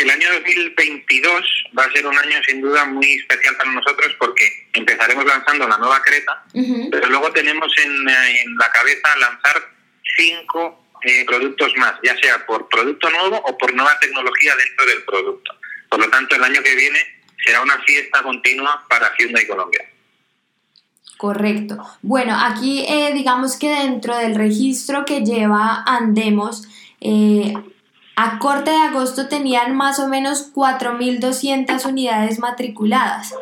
el año 2022 va a ser un año sin duda muy especial para nosotros porque empezaremos lanzando la nueva Creta, pero luego tenemos en, la cabeza lanzar cinco eh, productos más, ya sea por producto nuevo o por nueva tecnología dentro del producto. Por lo tanto, el año que viene será una fiesta continua para Hyundai Colombia. Correcto. Bueno, aquí eh, digamos que dentro del registro que lleva Andemos, eh, a corte de agosto tenían más o menos 4.200 unidades matriculadas.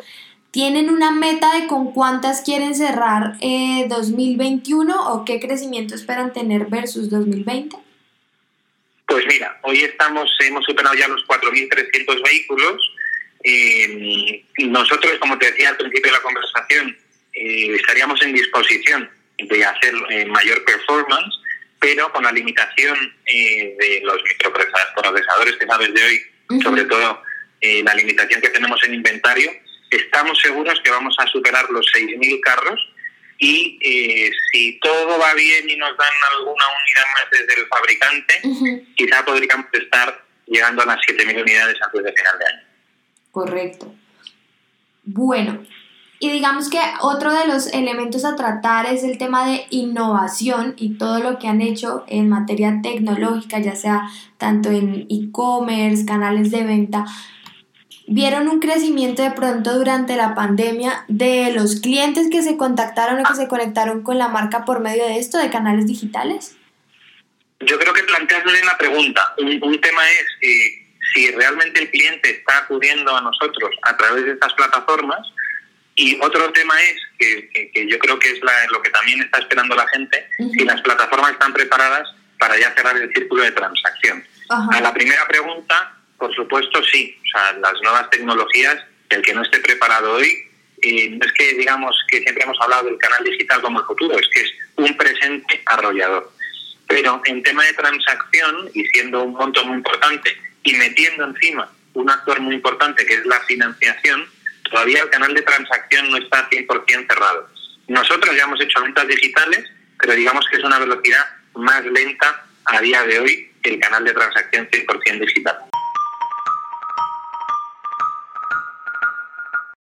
¿Tienen una meta de con cuántas quieren cerrar 2021 eh, o qué crecimiento esperan tener versus 2020? Pues mira, hoy estamos hemos superado ya los 4.300 vehículos. Eh, nosotros, como te decía al principio de la conversación, eh, estaríamos en disposición de hacer mayor performance pero con la limitación eh, de los microprocesadores que sabes de hoy, sobre todo eh, la limitación que tenemos en inventario, estamos seguros que vamos a superar los 6.000 carros y eh, si todo va bien y nos dan alguna unidad más desde el fabricante, quizá podríamos estar llegando a las 7.000 unidades antes de final de año. Correcto. Bueno, y digamos que otro de los elementos a tratar es el tema de innovación y todo lo que han hecho en materia tecnológica, ya sea tanto en e-commerce, canales de venta. ¿Vieron un crecimiento de pronto durante la pandemia de los clientes que se contactaron o que se conectaron con la marca por medio de esto, de canales digitales? Yo creo que planteas bien la pregunta. Un, tema es eh, si realmente el cliente está acudiendo a nosotros a través de estas plataformas y otro tema es, que, yo creo que es lo que también está esperando la gente, si las plataformas están preparadas para ya cerrar el círculo de transacción. A la primera pregunta, por supuesto, sí. O sea, las nuevas tecnologías, el que no esté preparado hoy, eh, no es que digamos que siempre hemos hablado del canal digital como el futuro, es que es un presente arrollador. Pero en tema de transacción, y siendo un monto muy importante, y metiendo encima un actor muy importante que es la financiación, todavía el canal de transacción no está 100% cerrado. Nosotros ya hemos hecho ventas digitales, pero digamos que es una velocidad más lenta a día de hoy que el canal de transacción 100% digital.